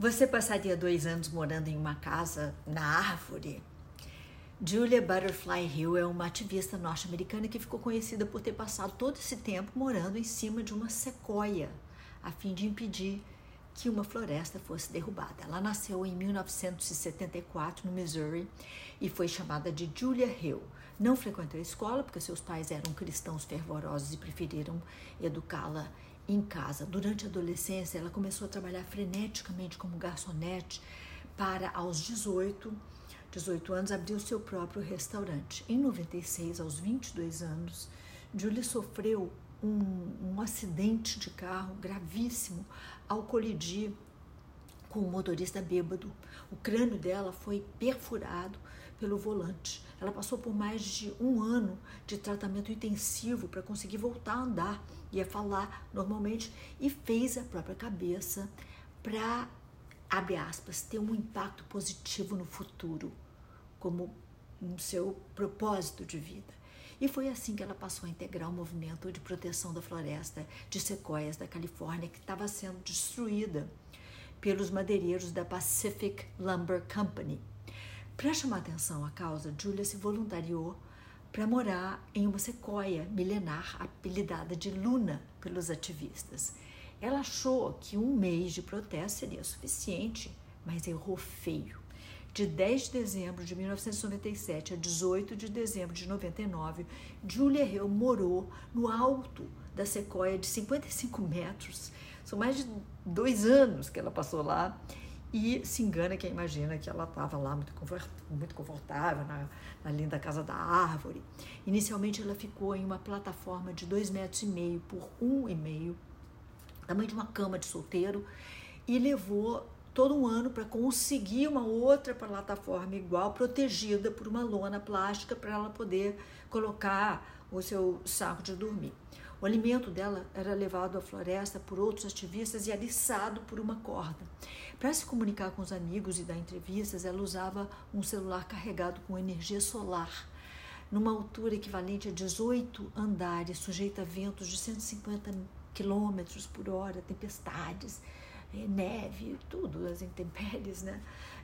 Você passaria dois anos morando em uma casa na árvore? Julia Butterfly Hill é uma ativista norte-americana que ficou conhecida por ter passado todo esse tempo morando em cima de uma sequoia, a fim de impedir que uma floresta fosse derrubada. Ela nasceu em 1974 no Missouri e foi chamada de Julia Hill. Não frequentou a escola porque seus pais eram cristãos fervorosos e preferiram educá-la em casa. Durante a adolescência, ela começou a trabalhar freneticamente como garçonete para, aos 18, 18 anos, abrir o seu próprio restaurante. Em 96, aos 22 anos, Julie sofreu um, um acidente de carro gravíssimo ao colidir com o motorista bêbado. O crânio dela foi perfurado pelo volante. Ela passou por mais de um ano de tratamento intensivo para conseguir voltar a andar e a falar normalmente e fez a própria cabeça para, abre aspas, ter um impacto positivo no futuro, como seu propósito de vida. E foi assim que ela passou a integrar o movimento de proteção da floresta de sequoias da Califórnia, que estava sendo destruída pelos madeireiros da Pacific Lumber Company. Para chamar atenção à causa, Julia se voluntariou para morar em uma sequoia milenar apelidada de Luna pelos ativistas. Ela achou que um mês de protesto seria suficiente, mas errou feio. De 10 de dezembro de 1997 a 18 de dezembro de 99, Julia Hill morou no alto da sequoia de 55 metros. São mais de dois anos que ela passou lá e se engana quem imagina que ela estava lá muito, muito confortável na, na, linda casa da árvore. Inicialmente ela ficou em uma plataforma de dois metros e meio por um e meio, tamanho de uma cama de solteiro, e levou todo um ano para conseguir uma outra plataforma igual, protegida por uma lona plástica para ela poder colocar o seu saco de dormir. O alimento dela era levado à floresta por outros ativistas e aliçado por uma corda. Para se comunicar com os amigos e dar entrevistas, ela usava um celular carregado com energia solar, numa altura equivalente a 18 andares, sujeita a ventos de 150 quilômetros por hora, tempestades neve, tudo, as intempéries, né?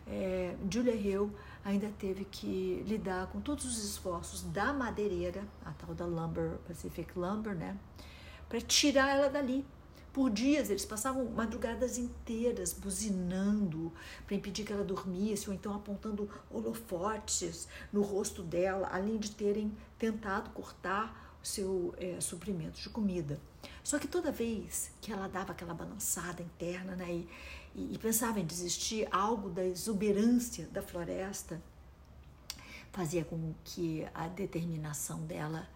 É, Julia Hill ainda teve que lidar com todos os esforços da madeireira, a tal da Lumber, Pacific Lumber, né? Para tirar ela dali. Por dias eles passavam madrugadas inteiras buzinando para impedir que ela dormisse, ou então apontando holofotes no rosto dela, além de terem tentado cortar seu é, suprimento de comida. Só que toda vez que ela dava aquela balançada interna né, e, e, pensava em desistir, algo da exuberância da floresta fazia com que a determinação dela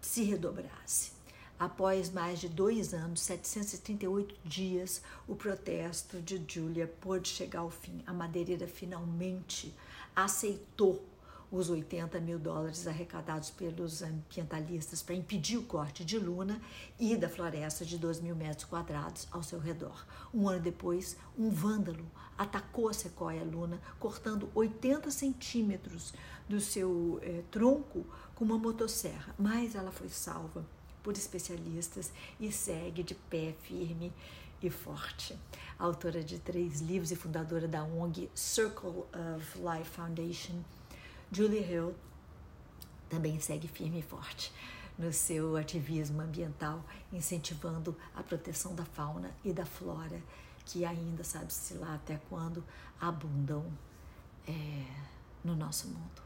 se redobrasse. Após mais de dois anos, 738 dias, o protesto de Julia pôde chegar ao fim. A madeireira finalmente aceitou os 80 mil dólares arrecadados pelos ambientalistas para impedir o corte de Luna e da floresta de 2 mil metros quadrados ao seu redor. Um ano depois, um vândalo atacou a sequoia Luna, cortando 80 centímetros do seu eh, tronco com uma motosserra, mas ela foi salva por especialistas e segue de pé firme e forte. Autora de três livros e fundadora da ONG Circle of Life Foundation, Julie Hill também segue firme e forte no seu ativismo ambiental, incentivando a proteção da fauna e da flora, que ainda sabe-se lá até quando abundam é, no nosso mundo.